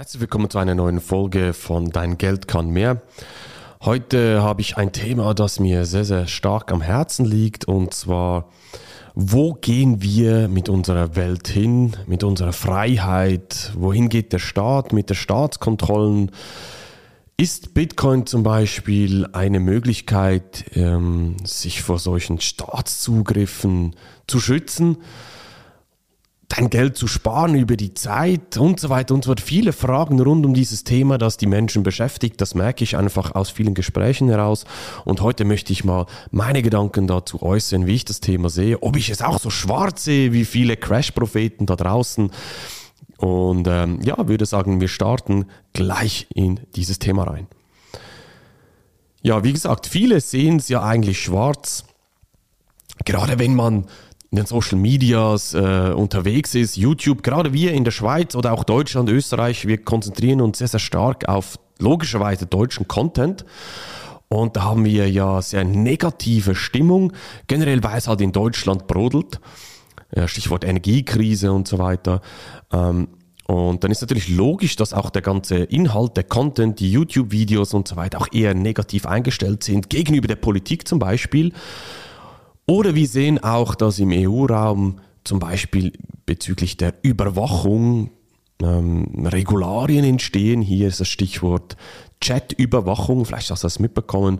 Herzlich willkommen zu einer neuen Folge von Dein Geld kann mehr. Heute habe ich ein Thema, das mir sehr, sehr stark am Herzen liegt und zwar, wo gehen wir mit unserer Welt hin, mit unserer Freiheit? Wohin geht der Staat mit der Staatskontrollen? Ist Bitcoin zum Beispiel eine Möglichkeit, ähm, sich vor solchen Staatszugriffen zu schützen? Dein Geld zu sparen über die Zeit und so weiter und so fort. Viele Fragen rund um dieses Thema, das die Menschen beschäftigt. Das merke ich einfach aus vielen Gesprächen heraus. Und heute möchte ich mal meine Gedanken dazu äußern, wie ich das Thema sehe, ob ich es auch so schwarz sehe wie viele Crash-Propheten da draußen. Und ähm, ja, würde sagen, wir starten gleich in dieses Thema rein. Ja, wie gesagt, viele sehen es ja eigentlich schwarz. Gerade wenn man in den Social Medias äh, unterwegs ist, YouTube, gerade wir in der Schweiz oder auch Deutschland, Österreich, wir konzentrieren uns sehr, sehr stark auf logischerweise deutschen Content. Und da haben wir ja sehr negative Stimmung, generell weil es halt in Deutschland brodelt. Stichwort Energiekrise und so weiter. Ähm, und dann ist natürlich logisch, dass auch der ganze Inhalt, der Content, die YouTube-Videos und so weiter auch eher negativ eingestellt sind, gegenüber der Politik zum Beispiel. Oder wir sehen auch, dass im EU-Raum zum Beispiel bezüglich der Überwachung ähm, Regularien entstehen. Hier ist das Stichwort Chat-Überwachung. Vielleicht hast du das mitbekommen,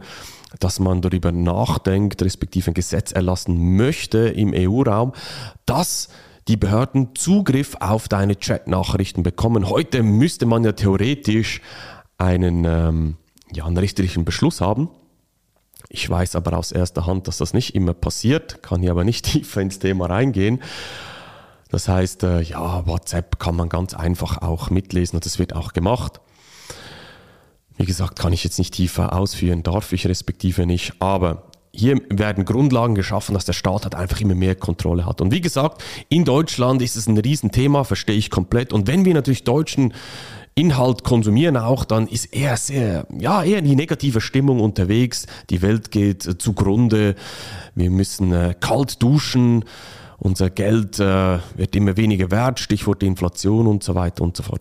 dass man darüber nachdenkt, respektive ein Gesetz erlassen möchte im EU-Raum, dass die Behörden Zugriff auf deine Chat-Nachrichten bekommen. Heute müsste man ja theoretisch einen, ähm, ja, einen richterlichen Beschluss haben ich weiß aber aus erster Hand, dass das nicht immer passiert, kann hier aber nicht tiefer ins Thema reingehen. Das heißt, äh, ja, WhatsApp kann man ganz einfach auch mitlesen und das wird auch gemacht. Wie gesagt, kann ich jetzt nicht tiefer ausführen, darf ich respektive nicht, aber hier werden Grundlagen geschaffen, dass der Staat halt einfach immer mehr Kontrolle hat. Und wie gesagt, in Deutschland ist es ein Riesenthema, verstehe ich komplett. Und wenn wir natürlich Deutschen Inhalt konsumieren auch, dann ist eher sehr, ja, eher die negative Stimmung unterwegs. Die Welt geht äh, zugrunde. Wir müssen äh, kalt duschen. Unser Geld äh, wird immer weniger wert. Stichwort Inflation und so weiter und so fort.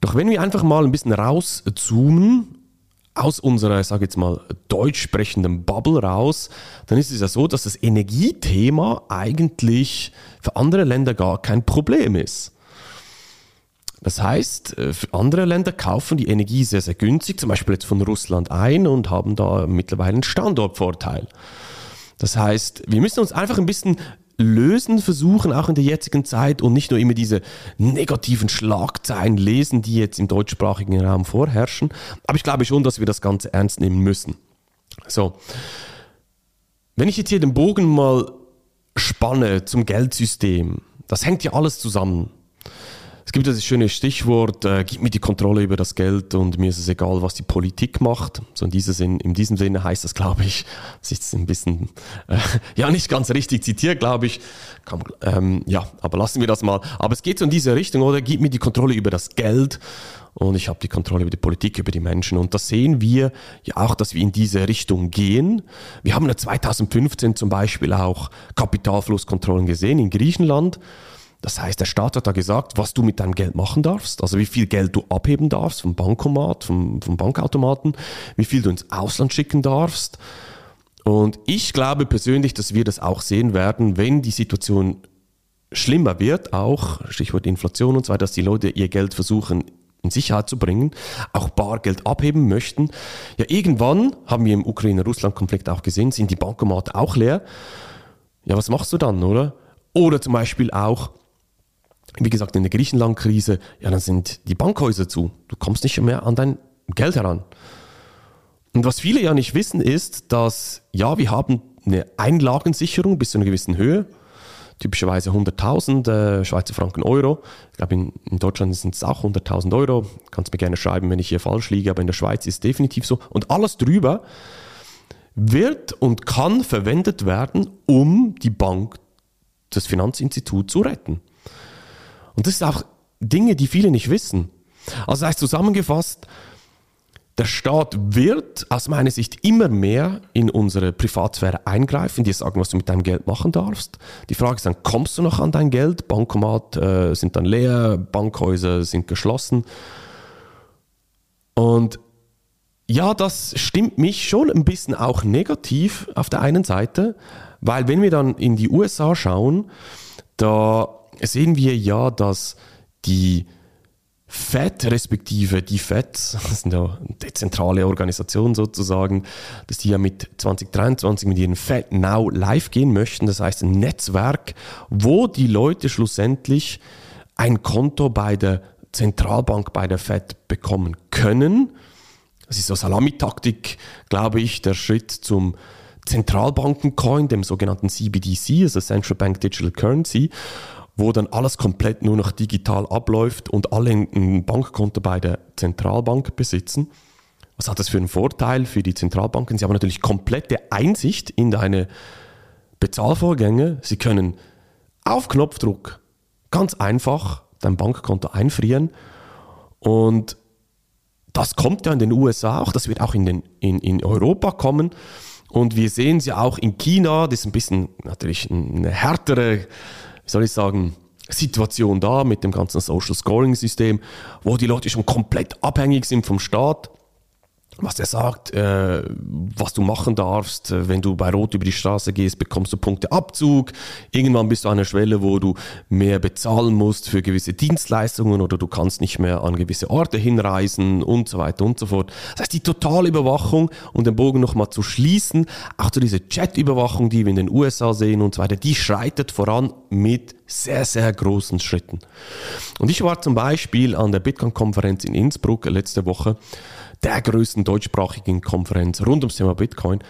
Doch wenn wir einfach mal ein bisschen rauszoomen aus unserer, sage jetzt mal, deutsch sprechenden Bubble raus, dann ist es ja so, dass das Energiethema eigentlich für andere Länder gar kein Problem ist. Das heißt, äh, andere Länder kaufen die Energie sehr, sehr günstig, zum Beispiel jetzt von Russland ein und haben da mittlerweile einen Standortvorteil. Das heißt, wir müssen uns einfach ein bisschen lösen versuchen, auch in der jetzigen Zeit und nicht nur immer diese negativen Schlagzeilen lesen, die jetzt im deutschsprachigen Raum vorherrschen. Aber ich glaube schon, dass wir das Ganze ernst nehmen müssen. So. Wenn ich jetzt hier den Bogen mal spanne zum Geldsystem, das hängt ja alles zusammen. Es gibt das schöne Stichwort, äh, gib mir die Kontrolle über das Geld und mir ist es egal, was die Politik macht. So in, dieser Sinn, in diesem Sinne heißt das, glaube ich, das ist ein bisschen, äh, ja, nicht ganz richtig zitiert, glaube ich. Kann, ähm, ja, aber lassen wir das mal. Aber es geht so in diese Richtung, oder? Gib mir die Kontrolle über das Geld und ich habe die Kontrolle über die Politik, über die Menschen. Und das sehen wir ja auch, dass wir in diese Richtung gehen. Wir haben ja 2015 zum Beispiel auch Kapitalflusskontrollen gesehen in Griechenland. Das heißt, der Staat hat da gesagt, was du mit deinem Geld machen darfst, also wie viel Geld du abheben darfst vom Bankomat, vom, vom Bankautomaten, wie viel du ins Ausland schicken darfst. Und ich glaube persönlich, dass wir das auch sehen werden, wenn die Situation schlimmer wird, auch Stichwort Inflation und so weiter, dass die Leute ihr Geld versuchen in Sicherheit zu bringen, auch Bargeld abheben möchten. Ja, irgendwann haben wir im Ukraine-Russland-Konflikt auch gesehen, sind die Bankomate auch leer. Ja, was machst du dann, oder? Oder zum Beispiel auch, wie gesagt, in der Griechenland-Krise, ja, dann sind die Bankhäuser zu. Du kommst nicht mehr an dein Geld heran. Und was viele ja nicht wissen, ist, dass, ja, wir haben eine Einlagensicherung bis zu einer gewissen Höhe, typischerweise 100.000 äh, Schweizer Franken Euro. Ich glaube, in, in Deutschland sind es auch 100.000 Euro. Kannst mir gerne schreiben, wenn ich hier falsch liege, aber in der Schweiz ist es definitiv so. Und alles drüber wird und kann verwendet werden, um die Bank, das Finanzinstitut zu retten. Und das sind auch Dinge, die viele nicht wissen. Also das heißt zusammengefasst, Der Staat wird aus meiner Sicht immer mehr in unsere Privatsphäre eingreifen, dir sagen, was du mit deinem Geld machen darfst. Die Frage ist dann, kommst du noch an dein Geld? Bankomat äh, sind dann leer, Bankhäuser sind geschlossen. Und ja, das stimmt mich schon ein bisschen auch negativ auf der einen Seite, weil wenn wir dann in die USA schauen, da sehen wir ja, dass die FED, respektive die FED, das ist eine dezentrale Organisation sozusagen, dass die ja mit 2023 mit ihren FED Now live gehen möchten. Das heißt ein Netzwerk, wo die Leute schlussendlich ein Konto bei der Zentralbank, bei der FED bekommen können. Das ist so Salamitaktik, glaube ich, der Schritt zum Zentralbankencoin, dem sogenannten CBDC, also Central Bank Digital Currency wo dann alles komplett nur noch digital abläuft und alle ein Bankkonto bei der Zentralbank besitzen. Was hat das für einen Vorteil für die Zentralbanken? Sie haben natürlich komplette Einsicht in deine Bezahlvorgänge. Sie können auf Knopfdruck ganz einfach dein Bankkonto einfrieren und das kommt ja in den USA auch, das wird auch in, den, in, in Europa kommen. Und wir sehen es ja auch in China, das ist ein bisschen natürlich eine härtere wie soll ich sagen, Situation da mit dem ganzen Social Scoring System, wo die Leute schon komplett abhängig sind vom Staat was er sagt, äh, was du machen darfst. Wenn du bei Rot über die Straße gehst, bekommst du Punkteabzug. Irgendwann bist du an einer Schwelle, wo du mehr bezahlen musst für gewisse Dienstleistungen oder du kannst nicht mehr an gewisse Orte hinreisen und so weiter und so fort. Das heißt, die totale Überwachung und den Bogen nochmal zu schließen, auch zu dieser Chat-Überwachung, die wir in den USA sehen und so weiter, die schreitet voran mit sehr, sehr großen Schritten. Und ich war zum Beispiel an der Bitcoin-Konferenz in Innsbruck letzte Woche der größten deutschsprachigen Konferenz rund ums Thema Bitcoin.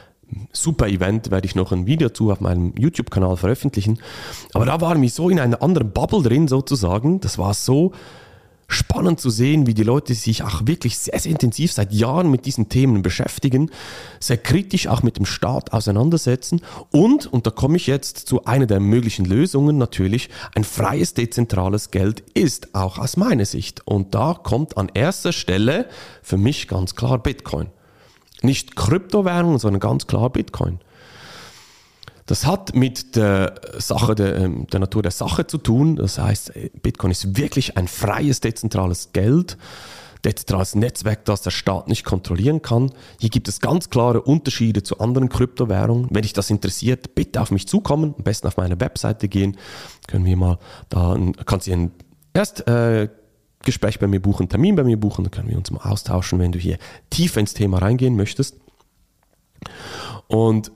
Super Event, werde ich noch ein Video zu auf meinem YouTube-Kanal veröffentlichen. Aber da waren wir so in einer anderen Bubble drin sozusagen. Das war so spannend zu sehen, wie die Leute sich auch wirklich sehr, sehr intensiv seit Jahren mit diesen Themen beschäftigen, sehr kritisch auch mit dem Staat auseinandersetzen und, und da komme ich jetzt zu einer der möglichen Lösungen natürlich, ein freies, dezentrales Geld ist auch aus meiner Sicht. Und da kommt an erster Stelle für mich ganz klar Bitcoin. Nicht Kryptowährungen, sondern ganz klar Bitcoin. Das hat mit der Sache, der, ähm, der Natur der Sache zu tun. Das heißt, Bitcoin ist wirklich ein freies, dezentrales Geld dezentrales Netzwerk, das der Staat nicht kontrollieren kann. Hier gibt es ganz klare Unterschiede zu anderen Kryptowährungen. Wenn dich das interessiert, bitte auf mich zukommen, am besten auf meine Webseite gehen. Können wir mal da, kannst du ein erst äh, bei mir buchen, einen Termin bei mir buchen, dann können wir uns mal austauschen, wenn du hier tiefer ins Thema reingehen möchtest. Und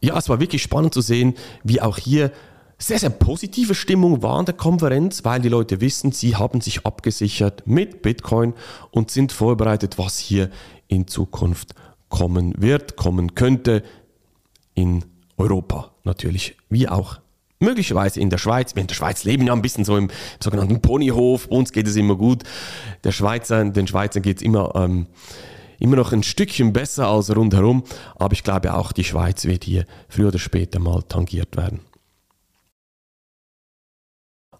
ja, es war wirklich spannend zu sehen, wie auch hier sehr, sehr positive Stimmung war an der Konferenz, weil die Leute wissen, sie haben sich abgesichert mit Bitcoin und sind vorbereitet, was hier in Zukunft kommen wird, kommen könnte in Europa natürlich, wie auch möglicherweise in der Schweiz. Wir in der Schweiz leben ja ein bisschen so im sogenannten Ponyhof, uns geht es immer gut. Der Schweizer, den Schweizern geht es immer ähm, immer noch ein Stückchen besser als rundherum, aber ich glaube auch die Schweiz wird hier früher oder später mal tangiert werden.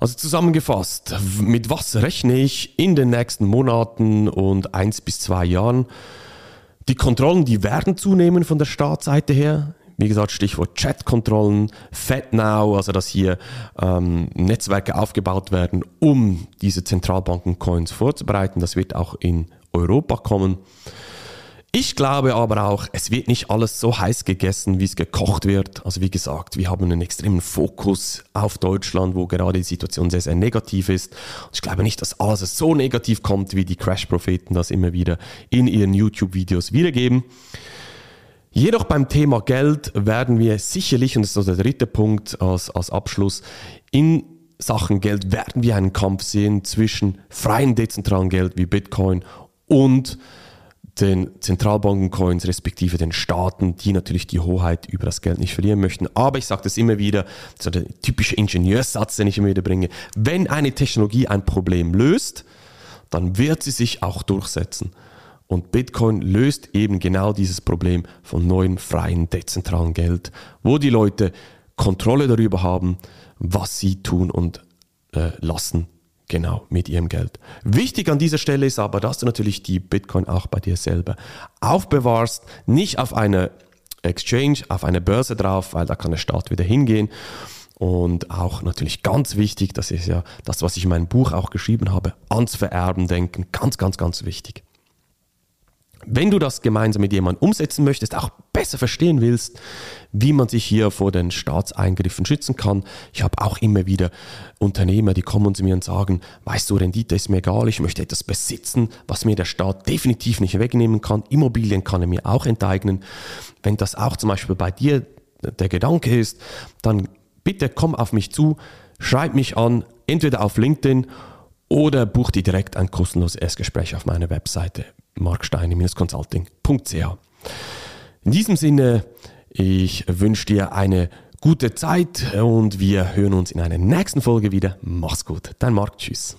Also zusammengefasst, mit was rechne ich in den nächsten Monaten und eins bis zwei Jahren? Die Kontrollen, die werden zunehmen von der Staatsseite her. Wie gesagt, Stichwort Chat-Kontrollen, FedNow, also dass hier ähm, Netzwerke aufgebaut werden, um diese Zentralbanken-Coins vorzubereiten. Das wird auch in Europa kommen. Ich glaube aber auch, es wird nicht alles so heiß gegessen, wie es gekocht wird. Also wie gesagt, wir haben einen extremen Fokus auf Deutschland, wo gerade die Situation sehr, sehr negativ ist. Und ich glaube nicht, dass alles so negativ kommt, wie die Crash-Propheten das immer wieder in ihren YouTube-Videos wiedergeben. Jedoch beim Thema Geld werden wir sicherlich, und das ist der dritte Punkt als, als Abschluss, in Sachen Geld werden wir einen Kampf sehen zwischen freien dezentralen Geld wie Bitcoin und den Zentralbankencoins respektive den Staaten, die natürlich die Hoheit über das Geld nicht verlieren möchten. Aber ich sage das immer wieder, so der typische Ingenieurssatz, den ich immer wieder bringe, wenn eine Technologie ein Problem löst, dann wird sie sich auch durchsetzen. Und Bitcoin löst eben genau dieses Problem von neuen, freien, dezentralen Geld, wo die Leute Kontrolle darüber haben, was sie tun und äh, lassen genau mit ihrem Geld. Wichtig an dieser Stelle ist aber, dass du natürlich die Bitcoin auch bei dir selber aufbewahrst, nicht auf eine Exchange, auf eine Börse drauf, weil da kann der Staat wieder hingehen. Und auch natürlich ganz wichtig, das ist ja das, was ich in meinem Buch auch geschrieben habe, ans Vererben denken, ganz, ganz, ganz wichtig. Wenn du das gemeinsam mit jemandem umsetzen möchtest, auch besser verstehen willst, wie man sich hier vor den Staatseingriffen schützen kann. Ich habe auch immer wieder Unternehmer, die kommen zu mir und sagen, weißt du, Rendite ist mir egal, ich möchte etwas besitzen, was mir der Staat definitiv nicht wegnehmen kann. Immobilien kann er mir auch enteignen. Wenn das auch zum Beispiel bei dir der Gedanke ist, dann bitte komm auf mich zu, schreib mich an, entweder auf LinkedIn oder buch dir direkt ein kostenloses Erstgespräch auf meiner Webseite marksteine-consulting.ch. In diesem Sinne, ich wünsche dir eine gute Zeit und wir hören uns in einer nächsten Folge wieder. Mach's gut, dein Marc, tschüss.